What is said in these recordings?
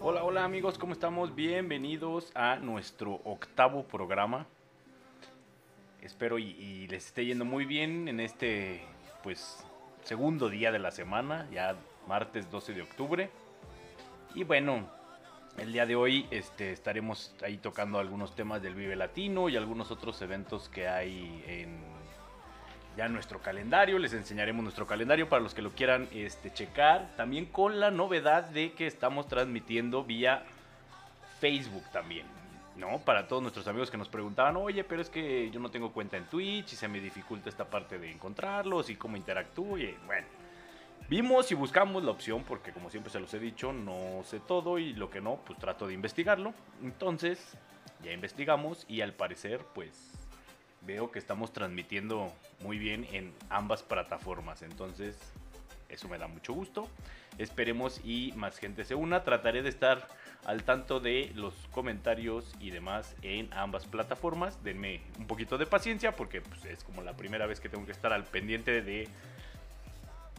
Hola, hola amigos, ¿cómo estamos? Bienvenidos a nuestro octavo programa. Espero y, y les esté yendo muy bien en este, pues, segundo día de la semana, ya martes 12 de octubre. Y bueno, el día de hoy este, estaremos ahí tocando algunos temas del Vive Latino y algunos otros eventos que hay en ya nuestro calendario. Les enseñaremos nuestro calendario para los que lo quieran este, checar. También con la novedad de que estamos transmitiendo vía Facebook también. ¿no? Para todos nuestros amigos que nos preguntaban, oye, pero es que yo no tengo cuenta en Twitch y se me dificulta esta parte de encontrarlos y cómo interactúo. Y bueno, vimos y buscamos la opción porque como siempre se los he dicho, no sé todo y lo que no, pues trato de investigarlo. Entonces, ya investigamos y al parecer, pues veo que estamos transmitiendo muy bien en ambas plataformas. Entonces, eso me da mucho gusto. Esperemos y más gente se una. Trataré de estar al tanto de los comentarios y demás en ambas plataformas. Denme un poquito de paciencia porque pues, es como la primera vez que tengo que estar al pendiente de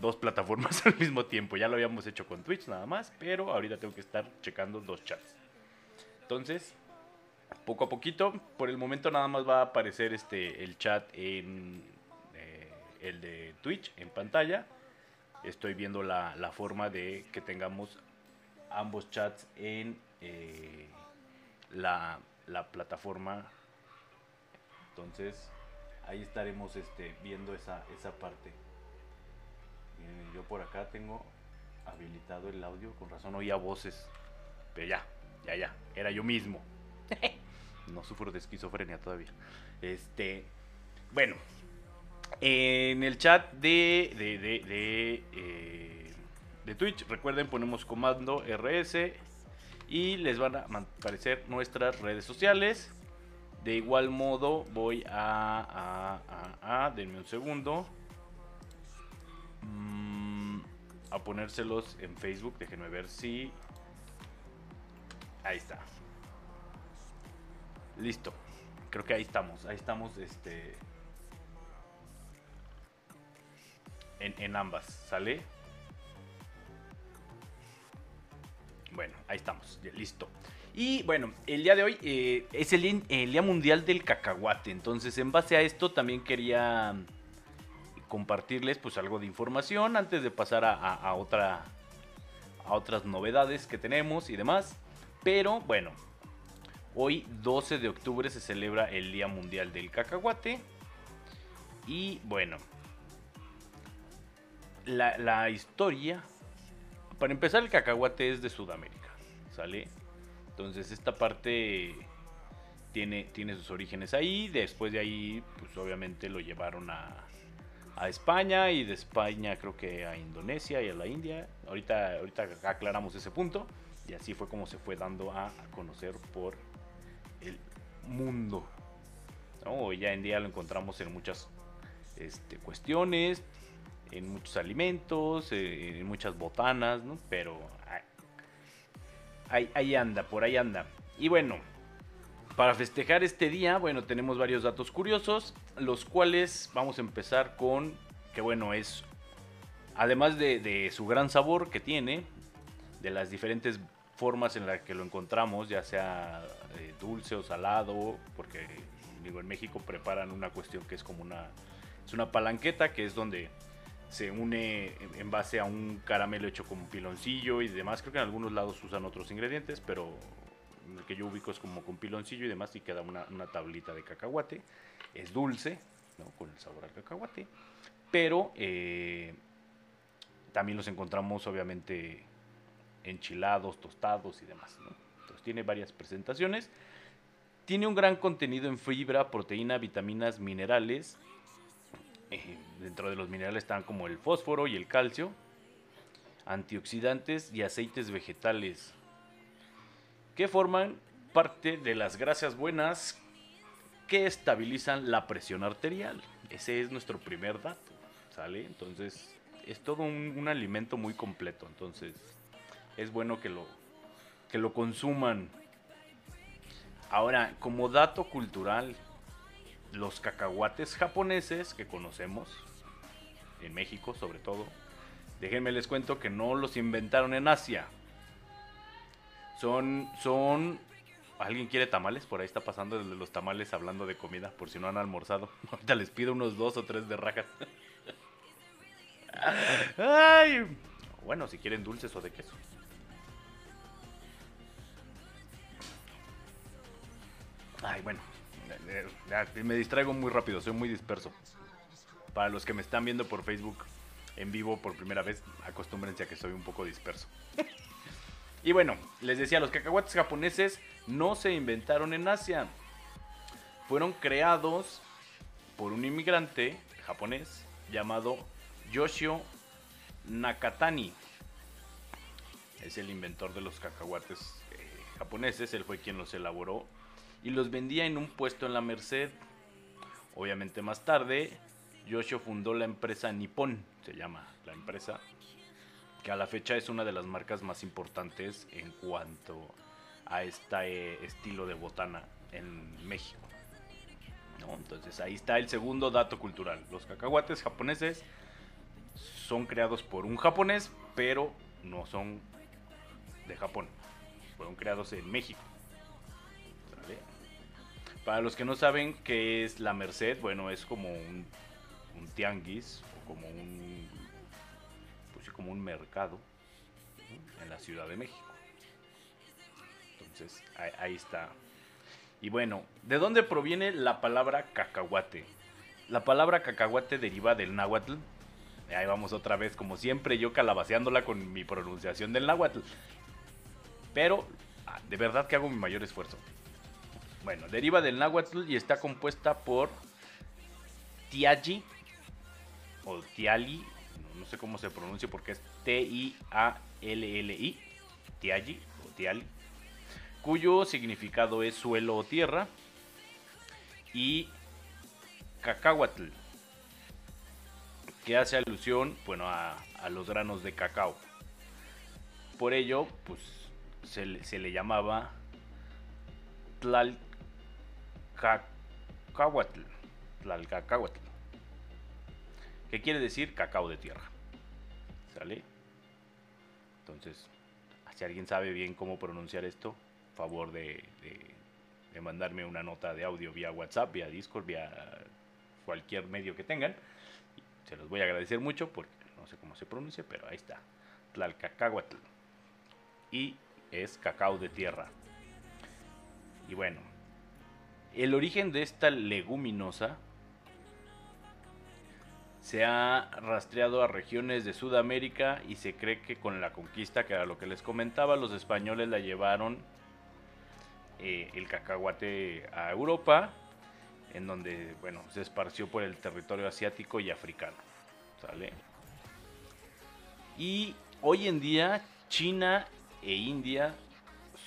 dos plataformas al mismo tiempo. Ya lo habíamos hecho con Twitch nada más, pero ahorita tengo que estar checando dos chats. Entonces, poco a poquito. Por el momento nada más va a aparecer este el chat en eh, el de Twitch en pantalla. Estoy viendo la, forma de que tengamos ambos chats en eh, la, plataforma. Entonces ahí estaremos este, viendo esa, esa parte. yo por acá tengo habilitado el audio, con razón oía voces. Pero ya, ya, ya, era yo mismo. No sufro de esquizofrenia todavía. Este, bueno, en el chat de, de, de, eh, de, Twitch, recuerden, ponemos comando RS y les van a aparecer nuestras redes sociales. De igual modo, voy a. a, a, denme un segundo. Mm, a ponérselos en Facebook. Déjenme ver si. Ahí está. Listo. Creo que ahí estamos. Ahí estamos, este. En, ambas, ¿sale? Bueno, ahí estamos, listo. Y bueno, el día de hoy eh, es el, Día Mundial del Cacahuate. Entonces, en base a esto, también quería compartirles pues algo de información antes de pasar a, otra, a otras novedades que tenemos y demás. Pero bueno, Hoy 12 de octubre se celebra el Día Mundial del Cacahuate. Y bueno, la, historia, para empezar el cacahuate es de Sudamérica, ¿sale? Entonces esta parte tiene, tiene sus orígenes ahí, después de ahí pues obviamente lo llevaron a, a España y de España creo que a Indonesia y a la India. Ahorita, ahorita aclaramos ese punto y así fue como se fue dando a conocer por el mundo. Hoy ya en día lo encontramos en muchas este, cuestiones, en muchos alimentos, eh, en muchas botanas, pero ahí, ahí anda, por ahí anda. Y bueno, para festejar este día, bueno, tenemos varios datos curiosos, los cuales vamos a empezar con que bueno, es, además de, de su gran sabor que tiene, de las diferentes formas en las que lo encontramos, ya sea eh, dulce o salado, porque digo, en México preparan una cuestión que es como una, es una palanqueta, que es donde se une en base a un caramelo hecho con piloncillo y demás. Creo que en algunos lados usan otros ingredientes, pero el que yo ubico es como con piloncillo y demás y queda una, tablita de cacahuate. Es dulce, con el sabor al cacahuate, pero eh, también los encontramos obviamente enchilados, tostados y demás. Entonces tiene varias presentaciones. Tiene un gran contenido en fibra, proteína, vitaminas, minerales. Eh, dentro de los minerales están como el fósforo y el calcio, antioxidantes y aceites vegetales, que forman parte de las grasas buenas que estabilizan la presión arterial. Ese es nuestro primer dato, ¿sale? Entonces, es todo un, un alimento muy completo. Entonces, es bueno que lo, que lo consuman. Ahora, como dato cultural, los cacahuates japoneses que conocemos, en México sobre todo, déjenme les cuento que no los inventaron en Asia, Son, son... ¿Alguien quiere tamales? Por ahí está pasando el de los tamales hablando de comida, por si no han almorzado. Ahorita les pido unos dos o tres de rajas. Ay. Bueno, si quieren dulces o de queso. Ay, bueno. eh, ya, me distraigo muy rápido, soy muy disperso. Para los que me están viendo por Facebook en vivo por primera vez, acostúmbrense a que soy un poco disperso. y bueno, les decía, los cacahuates japoneses no se inventaron en Asia. Fueron creados por un inmigrante japonés llamado Yoshio Nakatani. Es el inventor de los cacahuates eh, japoneses, él fue quien los elaboró y los vendía en un puesto en la Merced. Obviamente más tarde, Yoshio fundó la empresa Nippon, se llama la empresa, que a la fecha es una de las marcas más importantes en cuanto a este estilo de botana en México. Entonces ahí está el segundo dato cultural. Los cacahuates japoneses son creados por un japonés, pero no son de Japón. Fueron creados en México. Para los que no saben qué es la Merced, bueno, es como un, tianguis o como un, pues como un mercado en la Ciudad de México. Entonces, ahí, ahí está. Y bueno, ¿de dónde proviene la palabra cacahuate? La palabra cacahuate deriva del náhuatl. Ahí vamos otra vez, como siempre, yo calabaceándola con mi pronunciación del náhuatl. Pero, ah, de verdad que hago mi mayor esfuerzo. Bueno, deriva del náhuatl y está compuesta por tiaji o tiali, no, sé cómo se pronuncia porque es T-I-A-L-L-I, tiaji o tiali, cuyo significado es suelo o tierra, y cacahuatl, que hace alusión, bueno, a, los granos de cacao. Por ello, pues se le, se le llamaba Tlalcacahuatl. Tlalcacahuatl. Que quiere decir cacao de tierra. ¿Sale? Entonces, si alguien sabe bien cómo pronunciar esto, favor de, de, de mandarme una nota de audio vía WhatsApp, vía Discord, vía cualquier medio que tengan. Se los voy a agradecer mucho porque no sé cómo se pronuncia, pero ahí está. Tlalcacahuatl. Y es cacao de tierra. Y bueno, el origen de esta leguminosa se ha rastreado a regiones de Sudamérica y se cree que con la conquista, que era lo que les comentaba, los españoles la llevaron eh, el cacahuate a Europa, en donde, bueno, se esparció por el territorio asiático y africano. ¿Sale? Y hoy en día China e India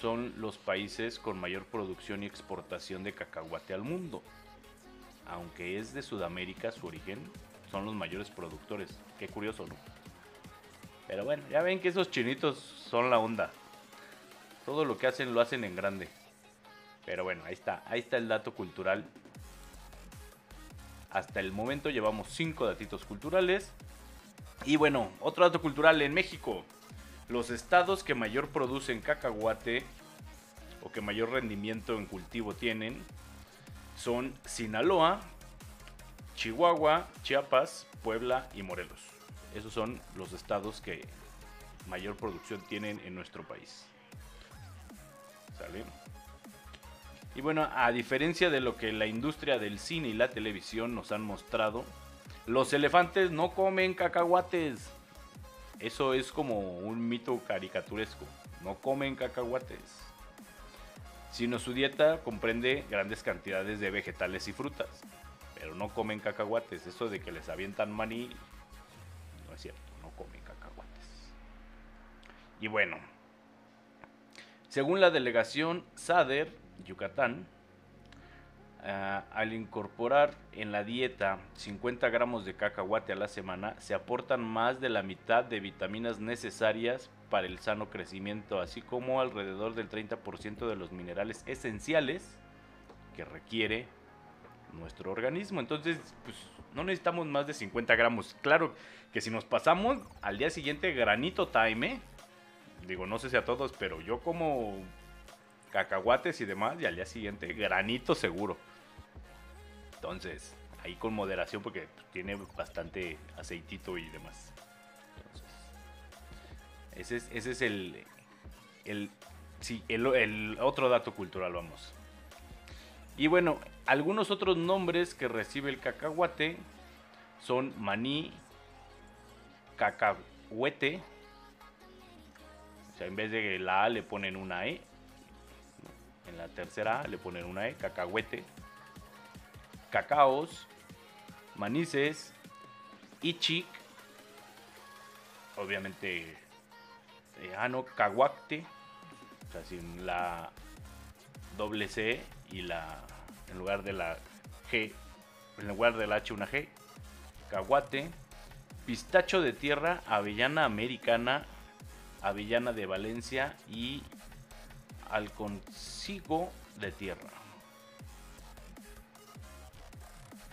son los países con mayor producción y exportación de cacahuate al mundo. Aunque es de Sudamérica su origen, son los mayores productores. Qué curioso, ¿no? Pero bueno, ya ven que esos chinitos son la onda. Todo lo que hacen lo hacen en grande. Pero bueno, ahí está, ahí está el dato cultural. Hasta el momento llevamos 5 datitos culturales. Y bueno, otro dato cultural en México. Los estados que mayor producen cacahuate o que mayor rendimiento en cultivo tienen son Sinaloa, Chihuahua, Chiapas, Puebla y Morelos. Esos son los estados que mayor producción tienen en nuestro país. ¿Sale? Y bueno, a diferencia de lo que la industria del cine y la televisión nos han mostrado, los elefantes no comen cacahuates. Eso es como un mito caricaturesco. No comen cacahuates. Sino su dieta comprende grandes cantidades de vegetales y frutas. Pero no comen cacahuates. Eso de que les avientan maní no es cierto. No comen cacahuates. Y bueno, según la delegación SADER, Yucatán, Al incorporar en la dieta 50 gramos de cacahuate a la semana, se aportan más de la mitad de vitaminas necesarias para el sano crecimiento, así como alrededor del 30% de los minerales esenciales que requiere nuestro organismo. Entonces, pues no necesitamos más de 50 gramos. Claro que si nos pasamos al día siguiente, granito time, ¿eh? digo, no sé si a todos, pero yo como cacahuates y demás, y al día siguiente granito seguro. Entonces, ahí con moderación porque tiene bastante aceitito y demás. ese es, ese es el, el, sí, el, el otro dato cultural, vamos. Y bueno, algunos otros nombres que recibe el cacahuate son maní, cacahuete, o sea, en vez de la A le ponen una E, en la tercera le ponen una E, cacahuete, cacaos, manices, ichic, obviamente, eh, ah no, caguacte, o sea, sin la doble C y la, en lugar de la G, en lugar de la H una G, caguate, pistacho de tierra, avellana americana, avellana de Valencia y alconcigo de tierra.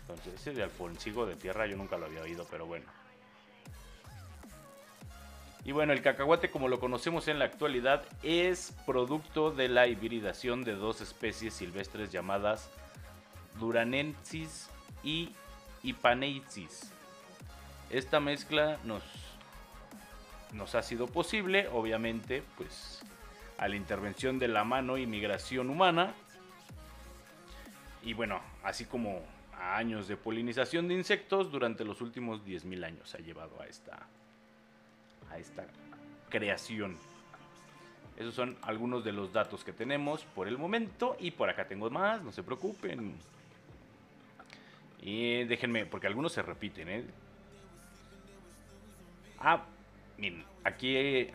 Entonces, ese de alconcigo de tierra yo nunca lo había oído, pero bueno. Y bueno, el cacahuate como lo conocemos en la actualidad es producto de la hibridación de dos especies silvestres llamadas Duranensis y Ipanensis. Esta mezcla nos, nos ha sido posible, obviamente, pues a la intervención de la mano y migración humana. Y bueno, así como a años de polinización de insectos durante los últimos 10.000 años ha llevado a esta a esta creación. Esos son algunos de los datos que tenemos por el momento. Y por acá tengo más, no se preocupen. Y déjenme, porque algunos se repiten, ¿eh? Ah, miren, aquí,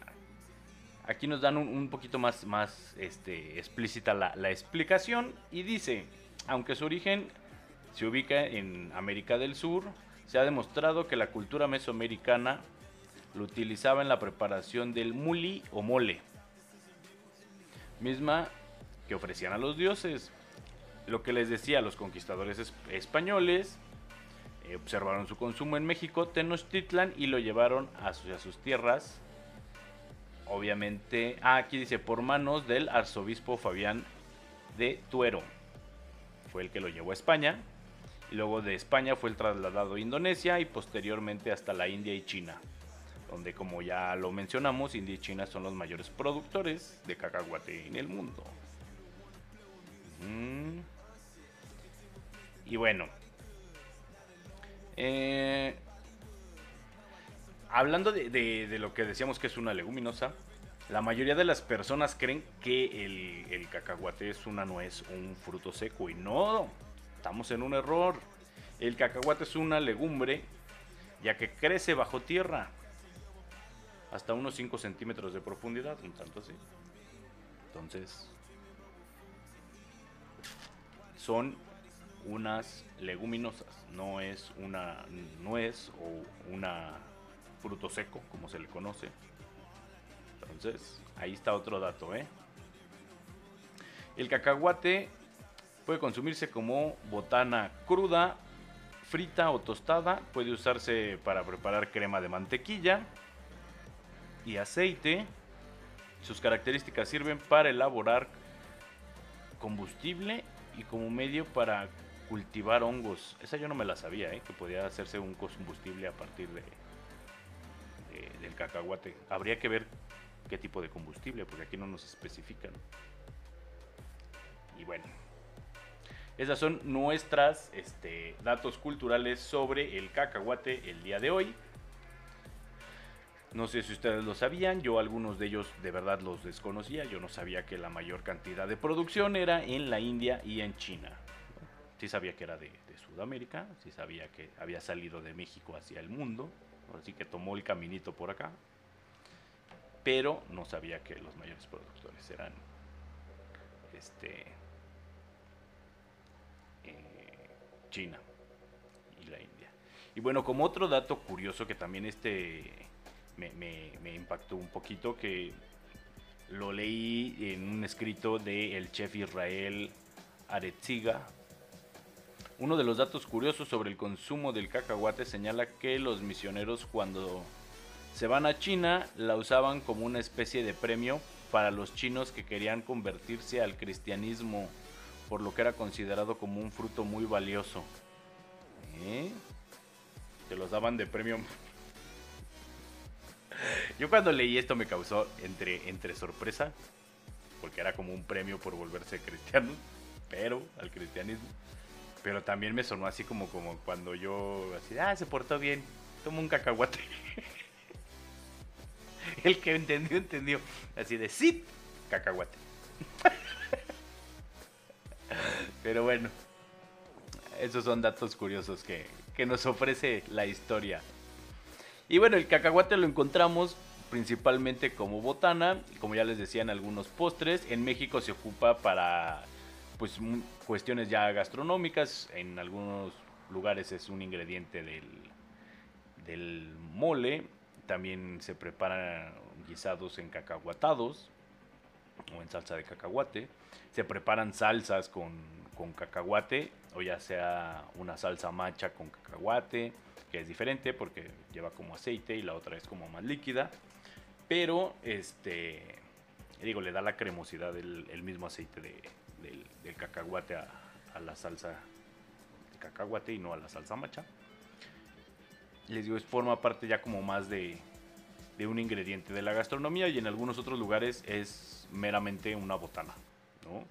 aquí nos dan un, poquito más, más este, explícita la, explicación. Y dice, aunque su origen se ubica en América del Sur, se ha demostrado que la cultura mesoamericana lo utilizaba en la preparación del muli o mole, misma que ofrecían a los dioses. Lo que les decía, los conquistadores españoles eh, observaron su consumo en México, Tenochtitlan, y lo llevaron hacia sus tierras. Obviamente, ah, aquí dice, por manos del arzobispo Fabián de Tuero. Fue el que lo llevó a España. Y luego de España fue el trasladado a Indonesia y posteriormente hasta la India y China donde como ya lo mencionamos, India y China son los mayores productores de cacahuate en el mundo. Y bueno, eh, hablando de, lo que decíamos que es una leguminosa, la mayoría de las personas creen que el, el cacahuate es una nuez un fruto seco y no, estamos en un error. El cacahuate es una legumbre ya que crece bajo tierra hasta unos 5 centímetros de profundidad, un tanto así. Entonces, son unas leguminosas, no es una nuez o una fruto seco, como se le conoce. Entonces, ahí está otro dato, ¿eh? El cacahuate puede consumirse como botana cruda, frita o tostada. Puede usarse para preparar crema de mantequilla, y aceite. Sus características sirven para elaborar combustible y como medio para cultivar hongos. Esa yo no me la sabía, ¿eh? que podía hacerse un combustible a partir de, del cacahuate. Habría que ver qué tipo de combustible, porque aquí no nos especifican. Y bueno, esas son nuestras este, datos culturales sobre el cacahuate el día de hoy. No sé si ustedes lo sabían, yo algunos de ellos de verdad los desconocía, yo no sabía que la mayor cantidad de producción era en la India y en China. Sí sabía que era de, Sudamérica, sí sabía que había salido de México hacia el mundo, así que tomó el caminito por acá, pero no sabía que los mayores productores eran este, eh, China y la India. Y bueno, como otro dato curioso que también este me, impactó un poquito que lo leí en un escrito de el chef Israel Aretziga. Uno de los datos curiosos sobre el consumo del cacahuate señala que los misioneros cuando Se van a China, la usaban como una especie de premio para los chinos que querían convertirse al cristianismo, por lo que era considerado como un fruto muy valioso. ¿Eh? Te los daban de premio. Yo cuando leí esto me causó entre, entre sorpresa, porque era como un premio por volverse cristiano, pero al cristianismo. Pero también me sonó así como, como cuando yo, así, ah, se portó bien, tomó un cacahuate. El que entendió, entendió. Así de sí, cacahuate. Pero bueno, esos son datos curiosos que, que nos ofrece la historia. Y bueno, el cacahuate lo encontramos principalmente como botana, como ya les decía en algunos postres. En México se ocupa para pues cuestiones ya gastronómicas, en algunos lugares es un ingrediente del, del mole, también se preparan guisados en cacahuatados o en salsa de cacahuate, se preparan salsas con, con cacahuate o ya sea una salsa macha con cacahuate, que es diferente porque lleva como aceite y la otra es como más líquida, pero este digo le da la cremosidad del el mismo aceite de, del, cacahuate a, la salsa de cacahuate y no a la salsa macha. Les digo, es forma parte ya como más de, de un ingrediente de la gastronomía y en algunos otros lugares es meramente una botana, ¿no?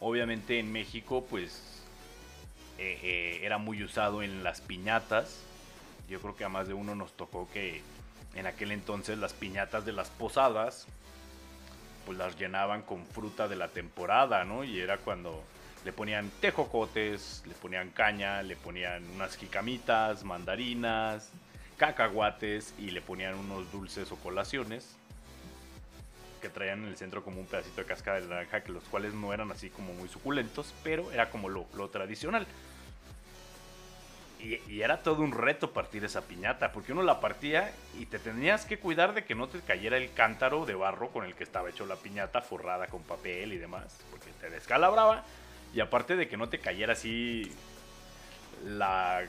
Obviamente en México pues eh, eh, era muy usado en las piñatas. Yo creo que a más de uno nos tocó que en aquel entonces las piñatas de las posadas pues las llenaban con fruta de la temporada, ¿no? Y era cuando le ponían tejocotes, le ponían caña, le ponían unas jicamitas, mandarinas, cacahuates y le ponían unos dulces o colaciones que traían en el centro como un pedacito de cascada de naranja, que los cuales no eran así como muy suculentos, pero era como lo, lo tradicional. Y, era todo un reto partir esa piñata, porque uno la partía y te tenías que cuidar de que no te cayera el cántaro de barro con el que estaba hecho la piñata, forrada con papel y demás, porque te descalabraba. Y aparte de que no te cayera así la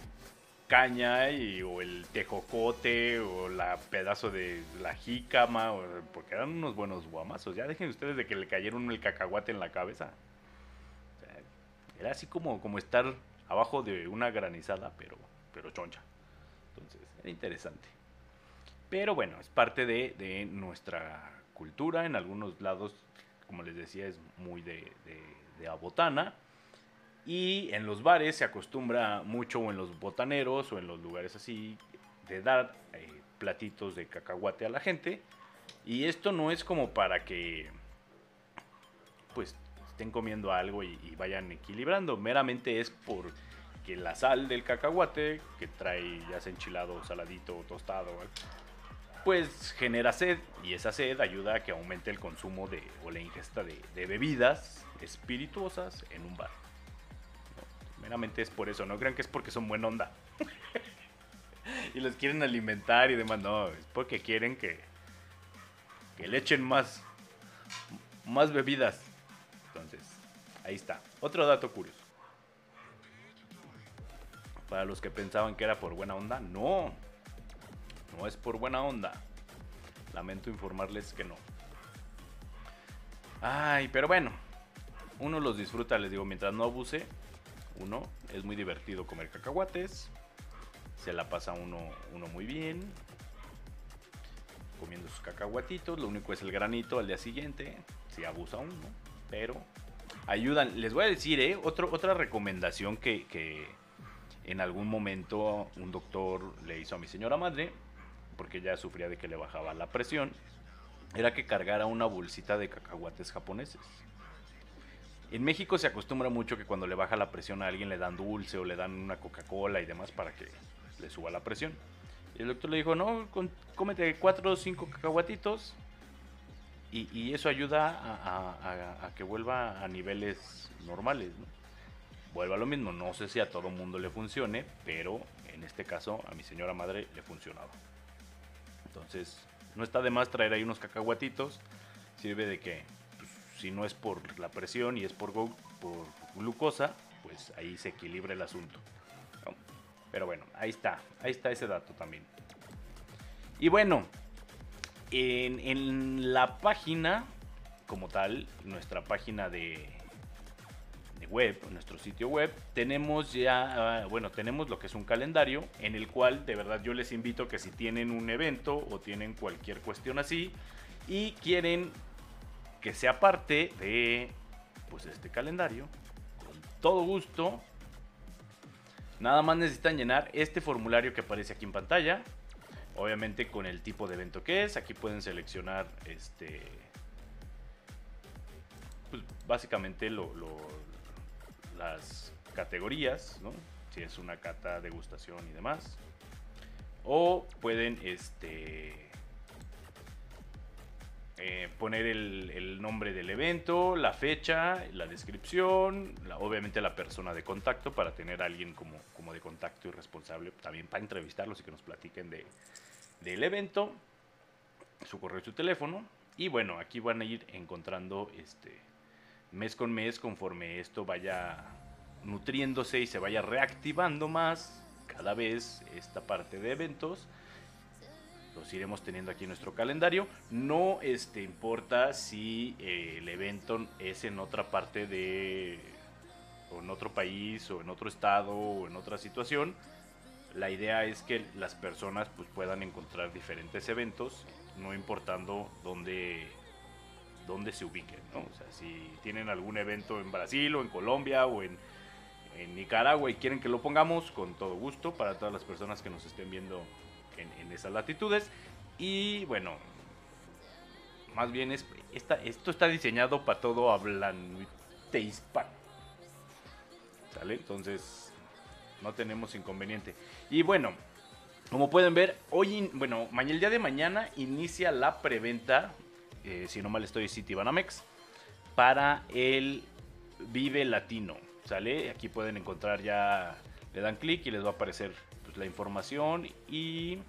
caña o el tejocote o la pedazo de la jícama, porque eran unos buenos guamazos. Ya dejen ustedes de que le cayeron el cacahuate en la cabeza. era así como, como estar abajo de una granizada, pero, pero choncha. Entonces, era interesante. Pero bueno, es parte de, de nuestra cultura. En algunos lados, como les decía, es muy de, de, abotana. Y en los bares se acostumbra mucho, o en los botaneros, o en los lugares así, de dar eh, platitos de cacahuate a la gente. Y esto no es como para que, pues, estén comiendo algo y, vayan equilibrando. Meramente es por que la sal del cacahuate, que trae ya sea enchilado, saladito, tostado, pues genera sed y esa sed ayuda a que aumente el consumo de, o la ingesta de, bebidas espirituosas en un bar. meramente es por eso, no crean que es porque son buena onda. y los quieren alimentar y demás, no, es porque quieren que, que le echen más, más bebidas ahí está. Otro dato curioso. Para los que pensaban que era por buena onda, no. No es por buena onda. Lamento informarles que no. Ay, pero bueno. Uno los disfruta, les digo, mientras no abuse. Uno, es muy divertido comer cacahuates. Se la pasa uno, uno muy bien. Comiendo sus cacahuatitos. Lo único es el granito al día siguiente. Si abusa uno pero ayudan. Les voy a decir, ¿eh? otra recomendación que, en algún momento un doctor le hizo a mi señora madre, porque ella sufría de que le bajaba la presión, era que cargara una bolsita de cacahuates japoneses. En México se acostumbra mucho que cuando le baja la presión a alguien le dan dulce o le dan una Coca-Cola y demás para que le suba la presión. Y el doctor le dijo, no, cómete cuatro o cinco cacahuatitos y, eso ayuda a, que vuelva a niveles normales. ¿no? Vuelva lo mismo, no sé si a todo mundo le funcione, pero en este caso a mi señora madre le funcionaba. Entonces, no está de más traer ahí unos cacahuatitos. Sirve de que, pues, si no es por la presión y es por, por glucosa, pues ahí se equilibra el asunto. Pero bueno, ahí está, ahí está ese dato también. Y bueno, en, la página como tal, nuestra página de, de web, nuestro sitio web, tenemos ya, ah, bueno, tenemos lo que es un calendario en el cual de verdad yo les invito que si tienen un evento o tienen cualquier cuestión así y quieren que sea parte de pues este calendario, con todo gusto, nada más necesitan llenar este formulario que aparece aquí en pantalla, obviamente con el tipo de evento que es, aquí pueden seleccionar este pues, básicamente lo, las categorías, ¿no? si es una cata, degustación y demás. O pueden este, eh, poner el, nombre del evento, la fecha, la descripción, obviamente la persona de contacto para tener a alguien como, como de contacto y responsable también para entrevistarlos y que nos platiquen de, del evento, su correo y su teléfono. Y bueno, aquí van a ir encontrando este, mes con mes conforme esto vaya nutriéndose y se vaya reactivando más cada vez esta parte de eventos los iremos teniendo aquí en nuestro calendario no este importa si eh, el evento es en otra parte de o en otro país o en otro estado o en otra situación la idea es que las personas pues puedan encontrar diferentes eventos no importando dónde dónde se ubiquen, ¿no? O sea, si tienen algún evento en Brasil o en Colombia o en, Nicaragua y quieren que lo pongamos, con todo gusto para todas las personas que nos estén viendo en, esas latitudes. Y bueno, más bien es, esto está diseñado para todo hablante hispano. ¿Sale? Entonces, no tenemos inconveniente. Y bueno, como pueden ver, hoy, bueno, mañana, el día de mañana inicia la preventa eh, si no mal estoy, City Banamex, para el Vive Latino. ¿Sale? Aquí pueden encontrar ya, le dan clic y les va a aparecer pues, la información y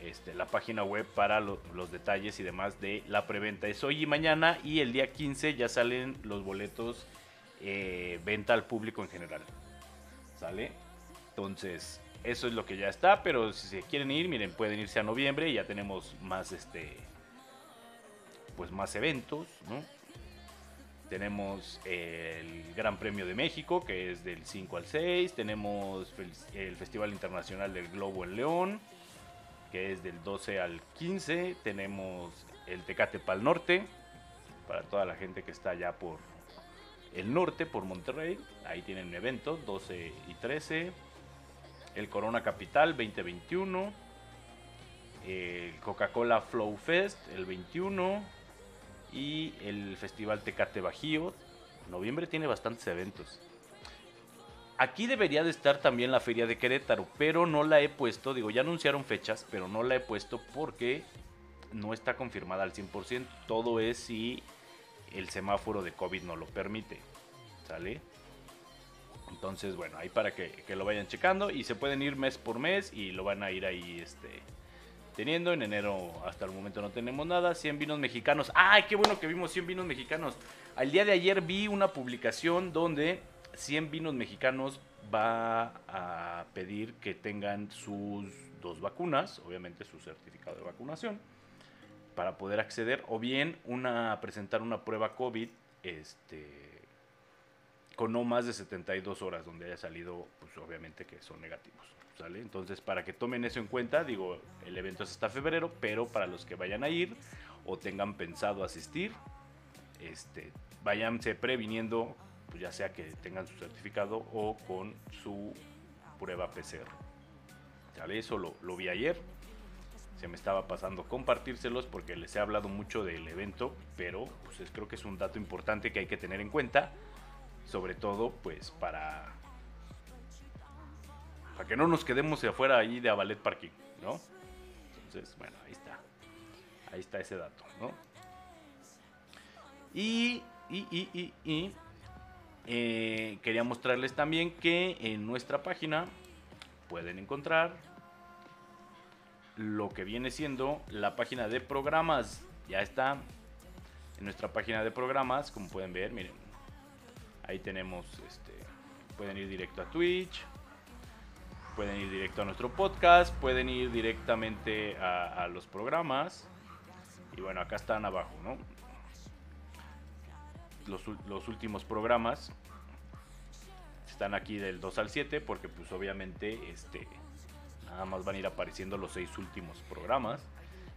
este, la página web para los detalles y demás de la preventa. Es hoy y mañana y el día 15 ya salen los boletos eh, venta al público en general. ¿Sale? Entonces, eso es lo que ya está, pero si se quieren ir, miren, pueden irse a noviembre y ya tenemos más este pues más eventos, ¿no? Tenemos el Gran Premio de México, que es del 5 al 6. Tenemos el Festival Internacional del Globo en León, que es del 12 al 15. Tenemos el Tecate Pal Norte, para toda la gente que está allá por el norte, por Monterrey. Ahí tienen eventos, 12 y 13. El Corona Capital 2021. El Coca-Cola Flow Fest el 21 y el Festival Tecate Bajío. Noviembre tiene bastantes eventos. Aquí debería de estar también la Feria de Querétaro, pero no la he puesto, digo, ya anunciaron fechas, pero no la he puesto porque no está confirmada al 100%. Todo es si el semáforo de COVID no lo permite. ¿Sale? Entonces, bueno, ahí para que, lo vayan checando y se pueden ir mes por mes y lo van a ir ahí este, teniendo. En enero hasta el momento no tenemos nada. 100 vinos mexicanos. ¡Ay, qué bueno que vimos 100 vinos mexicanos! Al día de ayer vi una publicación donde 100 vinos mexicanos va a pedir que tengan sus dos vacunas, obviamente su certificado de vacunación, para poder acceder, o bien una presentar una prueba COVID este, con no más de 72 horas donde haya salido, pues obviamente que son negativos. Entonces, para que tomen eso en cuenta, digo, el evento es hasta febrero, pero para los que vayan a ir o tengan pensado asistir, este, váyanse previniendo, pues ya sea que tengan su certificado o con su prueba PCR. ¿Sale? Eso lo, lo vi ayer. Se me estaba pasando compartírselos porque les he hablado mucho del evento, pero pues creo que es un dato importante que hay que tener en cuenta, sobre todo pues para para que no nos quedemos afuera ahí de Avalet Parking, ¿no? Entonces, bueno, ahí está. Ahí está ese dato, ¿no? Y, y, y, y, eh, quería mostrarles también que en nuestra página pueden encontrar lo que viene siendo la página de programas. Ya está en nuestra página de programas, como pueden ver, miren. Ahí tenemos, este, pueden ir directo a Twitch, pueden ir directo a nuestro podcast, pueden ir directamente a, los programas. Y bueno, acá están abajo, ¿no? Los, los, últimos programas están aquí del 2 al 7 porque pues obviamente este nada más van a ir apareciendo los seis últimos programas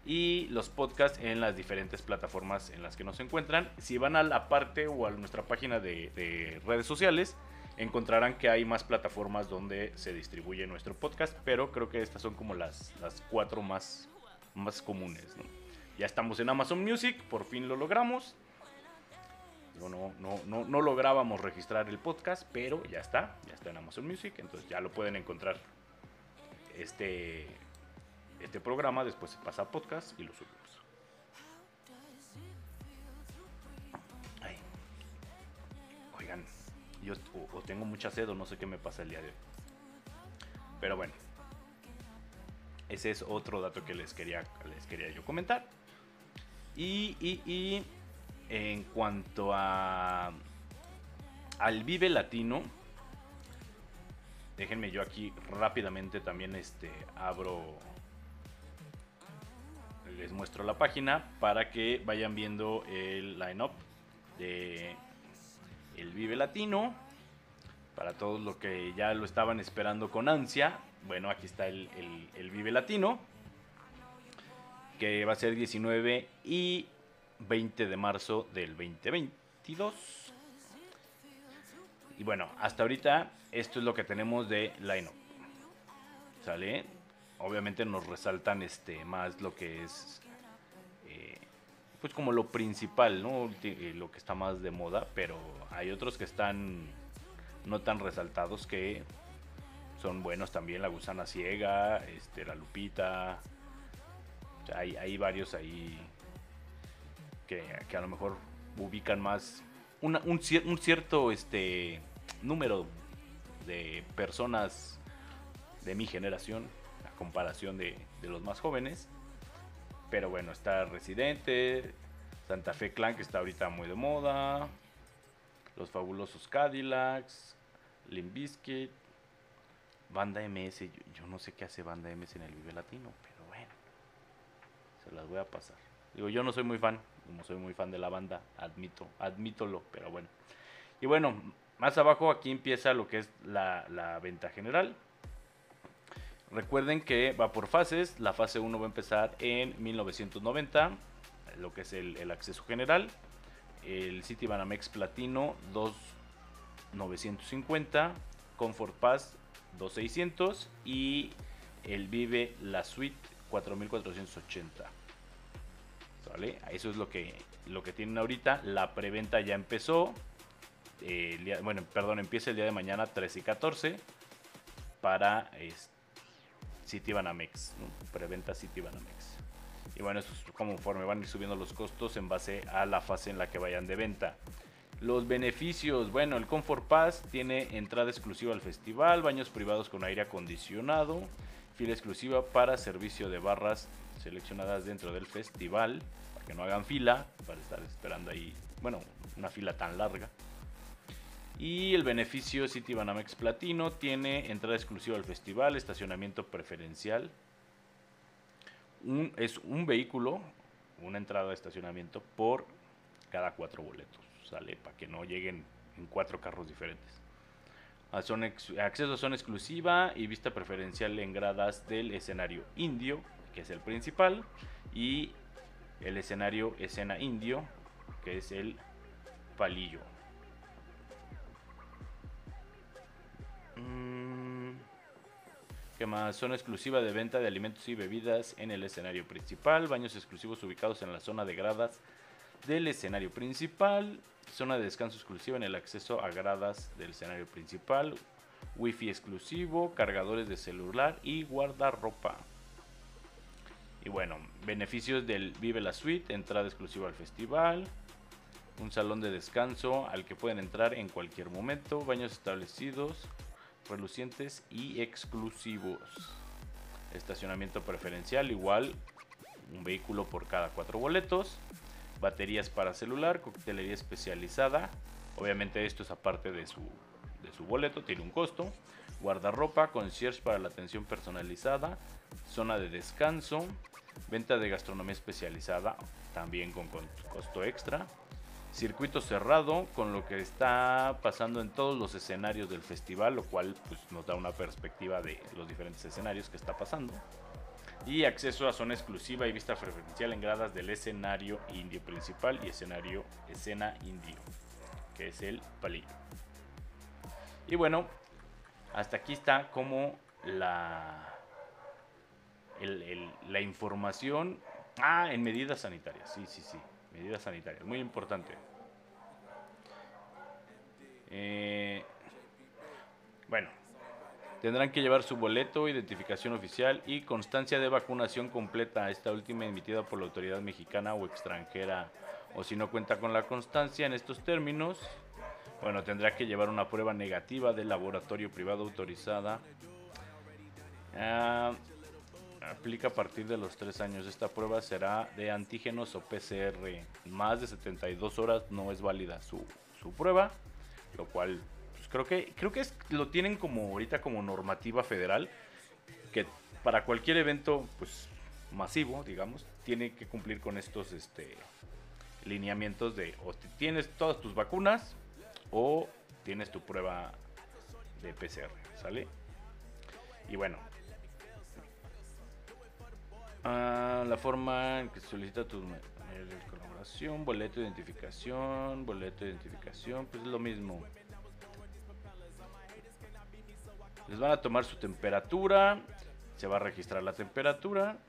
y los podcasts en las diferentes plataformas en las que nos encuentran. Si van a la parte o a nuestra página de, redes sociales, encontrarán que hay más plataformas donde se distribuye nuestro podcast, pero creo que estas son como las, cuatro más, más comunes. Ya estamos en Amazon Music, por fin lo logramos. No, no, no, no, lográbamos registrar el podcast, pero ya está, ya está en Amazon Music, entonces ya lo pueden encontrar este, este programa, después se pasa a podcast y lo subimos. Oigan, yo tengo mucha sed o no sé qué me pasa el día de hoy. Pero bueno, ese es otro dato que les quería, les quería yo comentar. Y, y en cuanto a al Vive Latino, déjenme yo aquí rápidamente también este abro les muestro la página para que vayan viendo el line-up de el Vive Latino. Para todos los que ya lo estaban esperando con ansia. Bueno, aquí está el, el Vive Latino. Que va a ser 19 y 20 de marzo del 2022. Y bueno, hasta ahorita esto es lo que tenemos de line-up. ¿Sale? obviamente nos resaltan este más lo que es eh, pues como lo principal no eh, lo que está más de moda pero hay otros que están no tan resaltados que son buenos también la gusana ciega este la lupita hay, hay, varios ahí que, a lo mejor ubican más un, un cierto este número de personas de mi generación comparación de, los más jóvenes. Pero bueno, está Residente, Santa Fe Clan que está ahorita muy de moda, Los Fabulosos Cadillacs, Limbiskit, Banda MS. Yo, no sé qué hace Banda MS en el Vive Latino, pero bueno, se las voy a pasar. Digo, yo no soy muy fan, como soy muy fan de la banda, admito, admítolo, pero bueno. Y bueno, más abajo aquí empieza lo que es la, venta general. Recuerden que va por fases. La fase 1 va a empezar en 1990, lo que es el, acceso general. El City Banamex Platino 2950, Comfort Pass 2600 y el Vive La Suite 4480. ¿Vale? Eso es lo que, lo que tienen ahorita. La preventa ya empezó. Bueno, perdón, empieza el día de mañana 13 y 14 para este Citibanamex, ¿no? preventa Citibanamex. Y bueno, esto es conforme van a ir subiendo los costos en base a la fase en la que vayan de venta. Los beneficios, bueno, el Comfort Pass tiene entrada exclusiva al festival, baños privados con aire acondicionado, fila exclusiva para servicio de barras seleccionadas dentro del festival, para que no hagan fila, para estar esperando ahí, bueno, una fila tan larga. Y el beneficio City Banamex Platino tiene entrada exclusiva al festival, estacionamiento preferencial. es un vehículo, una entrada de estacionamiento por cada cuatro boletos. Sale para que no lleguen en cuatro carros diferentes. Son acceso a zona exclusiva y vista preferencial en gradas del escenario indio, que es el principal, y el escenario escena indio, que es el palillo. ¿Qué más? Zona exclusiva de venta de alimentos y bebidas en el escenario principal. Baños exclusivos ubicados en la zona de gradas del escenario principal. Zona de descanso exclusiva en el acceso a gradas del escenario principal. Wifi exclusivo, cargadores de celular y guardarropa. Y bueno, beneficios del Vive la Suite, entrada exclusiva al festival, un salón de descanso al que pueden entrar en cualquier momento, baños establecidos, relucientes y exclusivos. Estacionamiento preferencial, igual un vehículo por cada cuatro boletos. Baterías para celular, coctelería especializada. Obviamente esto es aparte de su, de su boleto, tiene un costo. guardarropa, concierge para la atención personalizada, zona de descanso, venta de gastronomía especializada, también con costo extra, circuito cerrado con lo que está pasando en todos los escenarios del festival, lo cual pues, nos da una perspectiva de los diferentes escenarios que está pasando. Y acceso a zona exclusiva y vista preferencial en gradas del escenario indio principal y escenario escena indio, que es el palillo. Y bueno, hasta aquí está como la, la información. Ah, en medidas sanitarias, sí, sí, sí. Medidas sanitarias, muy importante. Eh, bueno, tendrán que llevar su boleto, identificación oficial y constancia de vacunación completa, esta última emitida por la autoridad mexicana o extranjera. O si no cuenta con la constancia en estos términos, bueno, tendrá que llevar una prueba negativa del laboratorio privado autorizada. Ah, aplica a partir de los tres años. Esta prueba será de antígenos o PCR. Más de 72 horas no es válida su, prueba, lo cual pues, creo que creo que es, lo tienen como ahorita como normativa federal que para cualquier evento pues masivo, digamos, tiene que cumplir con estos este lineamientos de o tienes todas tus vacunas o tienes tu prueba de PCR, ¿sale? Y bueno, Ah, la forma en que solicita tu colaboración, boleto de identificación, boleto de identificación, pues es lo mismo. Les van a tomar su temperatura, se va a registrar la temperatura.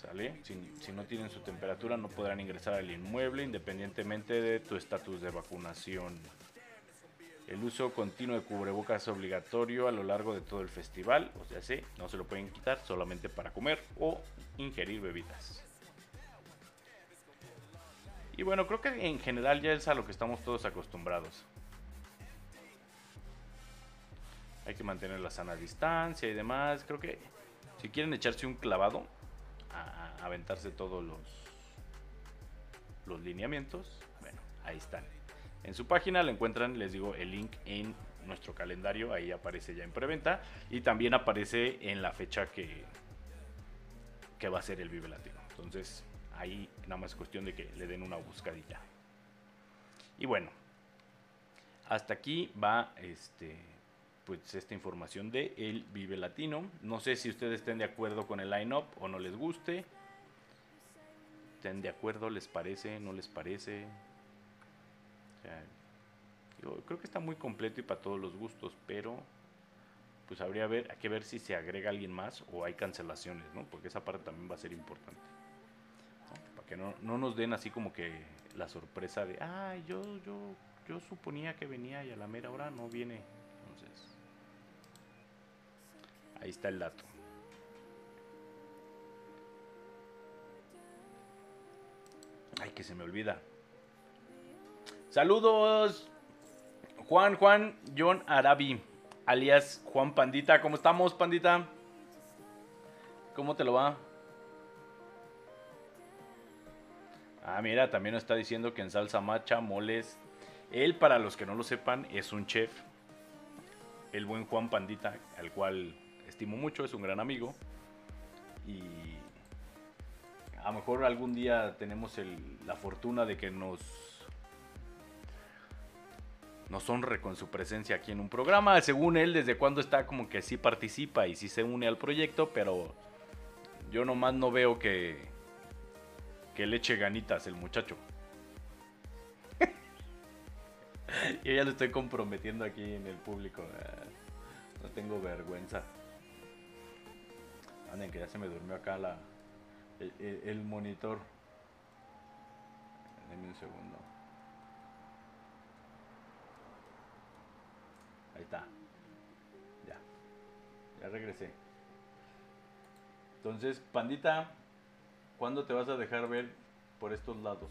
¿Sale? Si no tienen su temperatura no podrán ingresar al inmueble independientemente de tu estatus de vacunación. El uso continuo de cubrebocas es obligatorio a lo largo de todo el festival, o sea, sí, no se lo pueden quitar solamente para comer o ingerir bebidas. Y bueno, creo que en general ya es a lo que estamos todos acostumbrados. Hay que mantener la sana distancia y demás. Creo que si quieren echarse un clavado, a, aventarse todos los, los lineamientos, bueno, ahí están. En su página le encuentran, les digo, el link en nuestro calendario, ahí aparece ya en preventa y también aparece en la fecha que, que va a ser el Vive Latino. Entonces, ahí nada más es cuestión de que le den una buscadilla. Y bueno, hasta aquí va este pues esta información de el Vive Latino. No sé si ustedes estén de acuerdo con el line-up o no les guste. ¿Estén de acuerdo? ¿Les parece? ¿No les parece? Creo que está muy completo y para todos los gustos, pero pues habría ver, que ver si se agrega alguien más o hay cancelaciones, ¿no? Porque esa parte también va a ser importante. Para que no, no, nos den así como que la sorpresa de, ah, yo, yo, yo suponía que venía y a la mera hora no viene. Entonces, ahí está el dato. Ay, que se me olvida. Saludos, Juan, Juan, John Arabi, alias Juan Pandita. ¿Cómo estamos, Pandita? ¿Cómo te lo va? Ah, mira, también nos está diciendo que en salsa macha, moles. Él, para los que no lo sepan, es un chef. El buen Juan Pandita, al cual estimo mucho, es un gran amigo. Y a lo mejor algún día tenemos la fortuna de que nos nos honre con su presencia aquí en un programa. Según él, desde cuando está como que sí participa y sí se une al proyecto, pero yo nomás no veo que, que le eche ganitas el muchacho. yo ya lo estoy comprometiendo aquí en el público. Eh, no tengo vergüenza. Anden, que ya se me durmió acá la, el, monitor. Denme un segundo. Ya. Ya regresé. Entonces, pandita, ¿cuándo te vas a dejar ver por estos lados?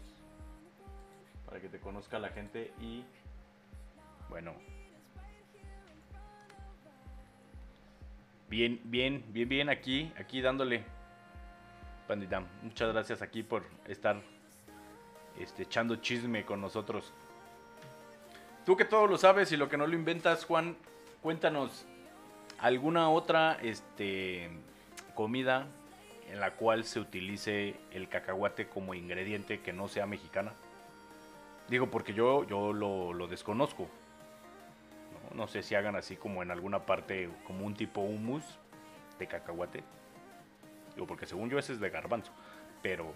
Para que te conozca la gente y... Bueno. Bien, bien, bien, bien aquí, aquí dándole. Pandita, muchas gracias aquí por estar este, echando chisme con nosotros. Tú que todo lo sabes y lo que no lo inventas, Juan, cuéntanos, ¿alguna otra este, comida en la cual se utilice el cacahuate como ingrediente que no sea mexicana? Digo, porque yo, yo lo, desconozco. ¿no? no sé si hagan así como en alguna parte, como un tipo hummus de cacahuate. Digo, porque según yo ese es de garbanzo. Pero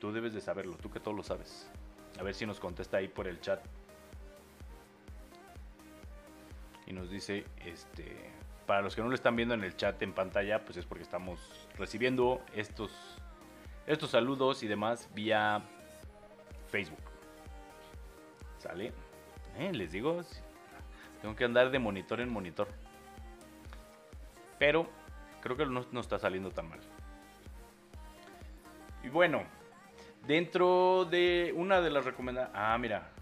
tú debes de saberlo, tú que todo lo sabes. A ver si nos contesta ahí por el chat. Y nos dice, este, para los que no lo están viendo en el chat en pantalla, pues es porque estamos recibiendo estos, estos saludos y demás vía Facebook. ¿Sale? Eh, les digo, tengo que andar de monitor en monitor. Pero creo que no, no está saliendo tan mal. Y bueno, dentro de una de las recomendaciones... Ah, mira.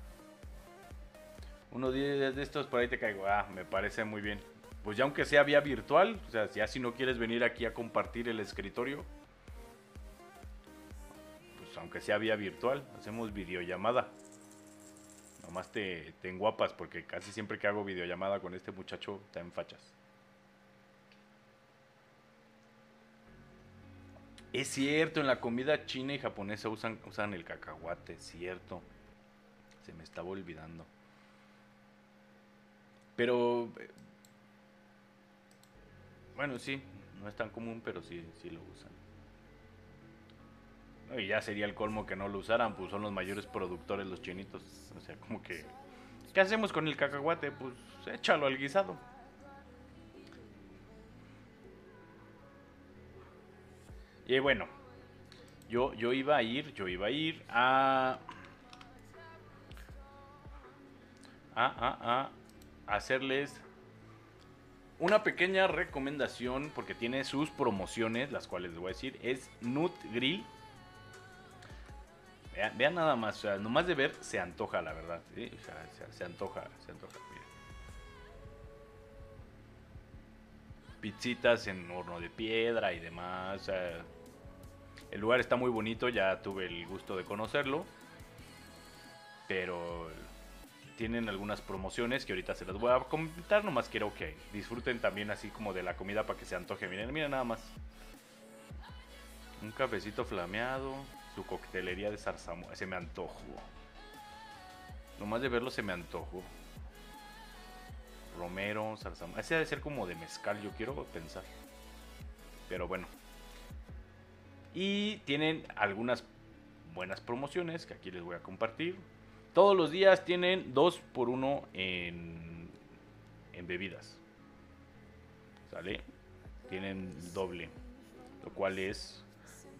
Uno de estos por ahí te caigo. Ah, me parece muy bien. Pues ya aunque sea vía virtual, o sea, ya si no quieres venir aquí a compartir el escritorio, pues aunque sea vía virtual, hacemos videollamada. Nomás te, te enguapas porque casi siempre que hago videollamada con este muchacho está en fachas. Es cierto, en la comida china y japonesa usan, usan el cacahuate, es cierto. Se me estaba olvidando. Pero, eh, bueno, sí, no es tan común, pero sí, sí lo usan. Y ya sería el colmo que no lo usaran, pues son los mayores productores los chinitos. O sea, como que, ¿qué hacemos con el cacahuate? Pues échalo al guisado. Y bueno, yo, yo iba a ir, yo iba a ir a, a, a, a hacerles una pequeña recomendación porque tiene sus promociones, las cuales les voy a decir, es Nut Grill. Vean, nada más, o sea, nomás de ver se antoja, la verdad. ¿sí? Se, antoja, se antoja. miren. Pizzitas en horno de piedra y demás. el lugar está muy bonito, ya tuve el gusto de conocerlo. Pero tienen algunas promociones que ahorita se las voy a comentar. Nomás quiero que disfruten también así como de la comida para que se antoje. Miren, miren nada más. Un cafecito flameado. Su coctelería de zarzamora. Se me antojo. Nomás de verlo se me antojo. Romero, zarzamora. Ese debe ser como de mezcal, yo quiero pensar. Pero bueno. Y tienen algunas buenas promociones que aquí les voy a compartir. Todos los días tienen 2 por 1 en, en bebidas. ¿Sale? Tienen doble. Lo cual es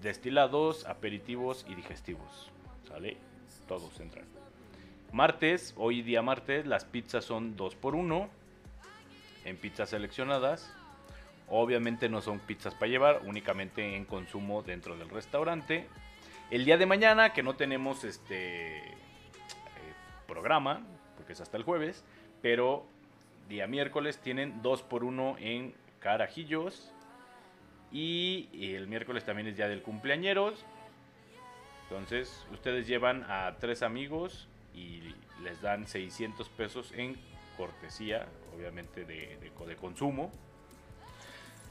destilados, aperitivos y digestivos. ¿Sale? Todos entran. Martes, hoy día martes, las pizzas son 2 por 1 en pizzas seleccionadas. Obviamente no son pizzas para llevar, únicamente en consumo dentro del restaurante. El día de mañana, que no tenemos este programa, porque es hasta el jueves, pero día miércoles tienen 2 por 1 en carajillos. Y el miércoles también es día del cumpleañeros. Entonces, ustedes llevan a tres amigos y les dan 600 pesos en cortesía, obviamente de, de- de consumo.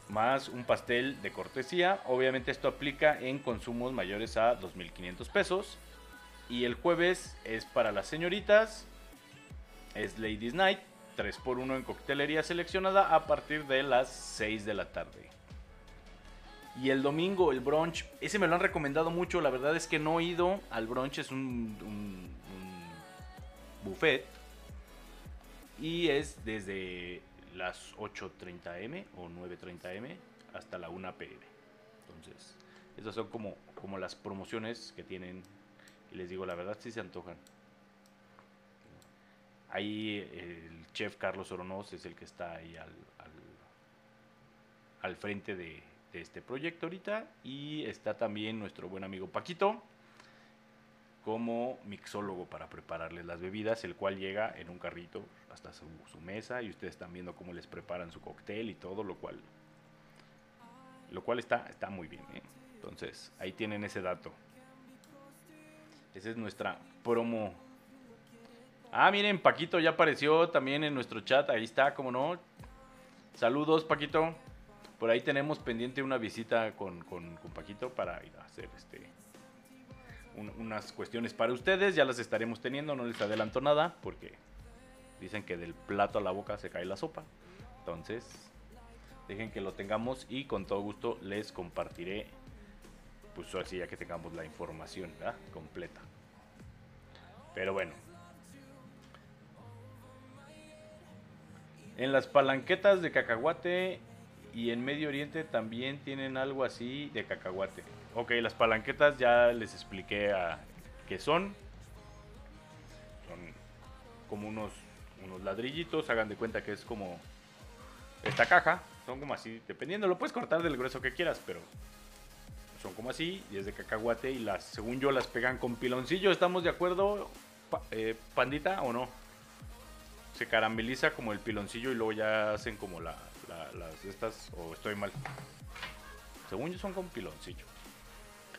Más un pastel de cortesía. Obviamente esto aplica en consumos mayores a 2.500 pesos. Y el jueves es para las señoritas. Es Ladies Night. 3x1 en coctelería seleccionada a partir de las 6 de la tarde. Y el domingo, el brunch, ese me lo han recomendado mucho. La verdad es que no he ido al brunch, es un, un- buffet. Y es desde las 8.30 am o 9.30 am hasta la 1 pm. Entonces, esas son como, como las promociones que tienen. Les digo, la verdad sí se antojan. Ahí el chef Carlos Oronoz es el que está ahí al, al, al frente de, este proyecto ahorita. Y está también nuestro buen amigo Paquito como mixólogo para prepararles las bebidas, el cual llega en un carrito hasta su, su mesa y ustedes están viendo cómo les preparan su cóctel y todo, lo cual lo cual está, está muy bien. ¿eh? Entonces, ahí tienen ese dato. Esa es nuestra promo Ah, miren, Paquito ya apareció también en nuestro chat. Ahí está, como no. Saludos, Paquito. Por ahí tenemos pendiente una visita con, con, Paquito para ir a hacer este unas cuestiones para ustedes. Ya las estaremos teniendo, no les adelanto nada porque dicen que del plato a la boca se cae la sopa. Entonces, dejen que lo tengamos y con todo gusto les compartiré, pues así ya que tengamos la información completa. Pero bueno, En las palanquetas de cacahuate y en Medio Oriente también tienen algo así de cacahuate. Ok, las palanquetas ya les expliqué a qué son. Son como unos, unos ladrillitos, hagan de cuenta que es como esta caja. Son como así, dependiendo, lo puedes cortar del grueso que quieras, pero son como así y es de cacahuate y las, según yo, las pegan con piloncillo. ¿Estamos de acuerdo, eh, pandita, o no? se carameliza como el piloncillo y luego ya hacen como la, las estas, o estoy mal. Según yo son con piloncillo.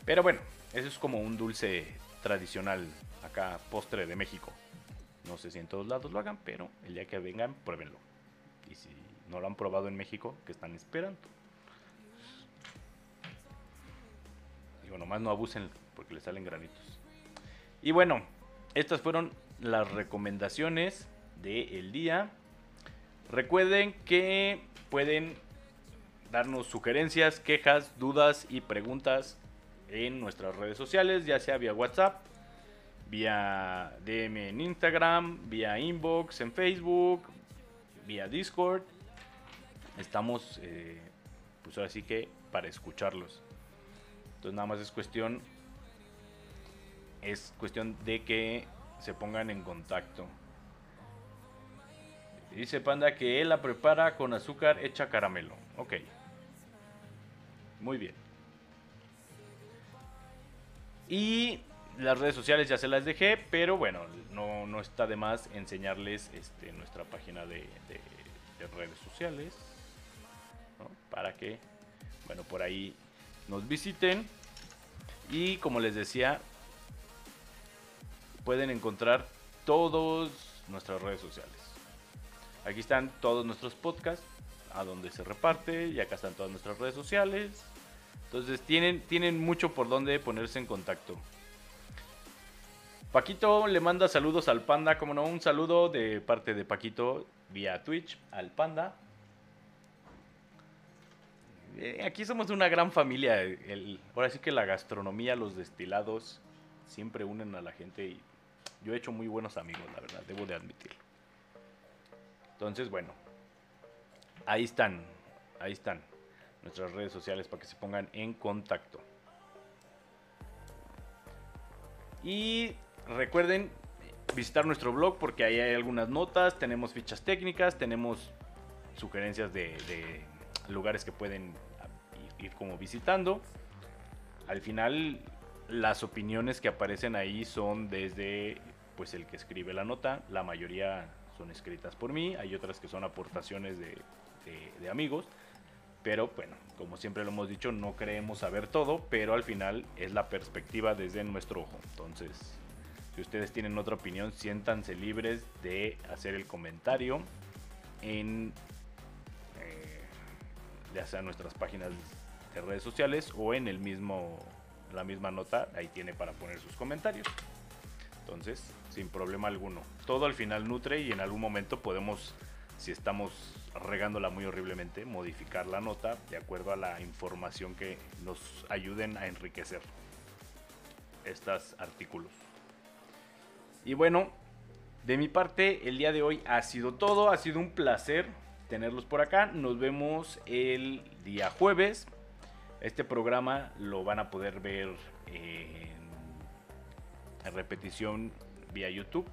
Pero bueno, eso es como un dulce tradicional acá, postre de México. No sé si en todos lados lo hagan, pero el día que vengan, pruébenlo. Y si no lo han probado en México, ¿qué están esperando? Digo, nomás no abusen porque le salen granitos. Y bueno, estas fueron las recomendaciones del día. Recuerden que pueden darnos sugerencias, quejas, dudas y preguntas en nuestras redes sociales, ya sea vía WhatsApp, vía DM en Instagram, vía inbox en Facebook, vía Discord. Estamos, eh, pues ahora sí que para escucharlos. Entonces nada más es cuestión, es cuestión de que se pongan en contacto. Dice Panda que él la prepara con azúcar hecha caramelo. Ok. Muy bien. Y las redes sociales ya se las dejé, pero bueno, no, está de más enseñarles este, nuestra página de, redes sociales. Para que, bueno, por ahí nos visiten. Y como les decía, pueden encontrar todas nuestras redes sociales. Aquí están todos nuestros podcasts, a donde se reparte, y acá están todas nuestras redes sociales. Entonces tienen, tienen mucho por donde ponerse en contacto. Paquito le manda saludos al panda, como no, un saludo de parte de Paquito vía Twitch al panda. Eh, aquí somos una gran familia. El, ahora sí que la gastronomía, los destilados, siempre unen a la gente y yo he hecho muy buenos amigos, la verdad, debo de admitirlo. Entonces, bueno, ahí están, ahí están nuestras redes sociales para que se pongan en contacto. Y recuerden visitar nuestro blog porque ahí hay algunas notas, tenemos fichas técnicas, tenemos sugerencias de, lugares que pueden ir como visitando. Al final las opiniones que aparecen ahí son desde pues el que escribe la nota, la mayoría son escritas por mí, hay otras que son aportaciones de, amigos, pero bueno, como siempre lo hemos dicho, no creemos saber todo, pero al final es la perspectiva desde nuestro ojo. Entonces, si ustedes tienen otra opinión, siéntanse libres de hacer el comentario en ya sea nuestras páginas de redes sociales o en el mismo la misma nota, ahí tiene para poner sus comentarios. Entonces, sin problema alguno. Todo al final nutre y en algún momento podemos, si estamos regándola muy horriblemente, modificar la nota de acuerdo a la información que nos ayuden a enriquecer estos artículos. Y bueno, de mi parte, el día de hoy ha sido todo. Ha sido un placer tenerlos por acá. Nos vemos el día jueves. Este programa lo van a poder ver en repetición vía YouTube.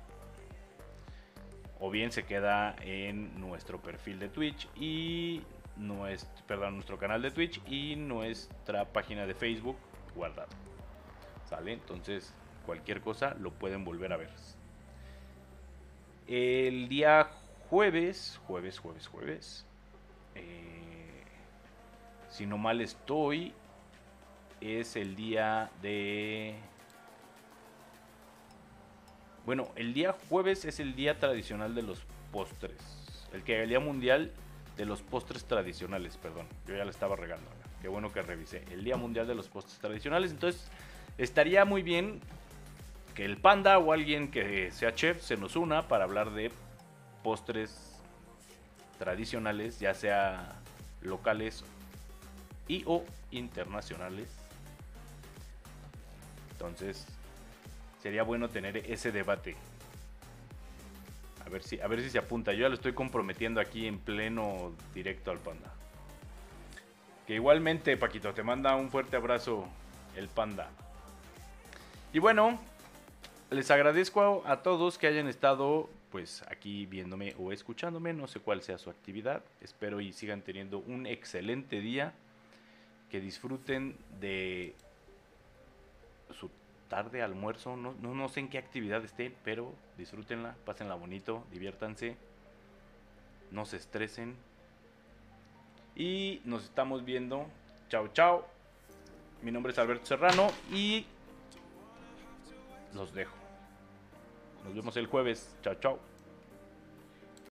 O bien se queda en nuestro perfil de Twitch y nuestro, perdón, nuestro canal de Twitch y nuestra página de Facebook guardado. ¿Sale? Entonces, cualquier cosa lo pueden volver a ver. El día jueves, jueves, jueves, jueves. Eh, si no mal estoy, es el día de Bueno, el día jueves es el día tradicional de los postres. El que el día mundial de los postres tradicionales, perdón. Yo ya le estaba regando. Qué bueno que revisé. El día mundial de los postres tradicionales. Entonces, estaría muy bien que el panda o alguien que sea chef se nos una para hablar de postres tradicionales, ya sea locales y o internacionales. Entonces, sería bueno tener ese debate. A ver si, a ver si se apunta. Yo ya lo estoy comprometiendo aquí en pleno directo al panda. Que igualmente, Paquito, te manda un fuerte abrazo el panda. Y bueno, les agradezco a, a todos que hayan estado pues aquí viéndome o escuchándome, no sé cuál sea su actividad. Espero y sigan teniendo un excelente día. Que disfruten de su tarde, almuerzo, no, no, no sé en qué actividad estén, pero disfrútenla, pásenla bonito, diviértanse, no se estresen. Y nos estamos viendo. Chao, chao. Mi nombre es Alberto Serrano y los dejo. Nos vemos el jueves. Chao, chao.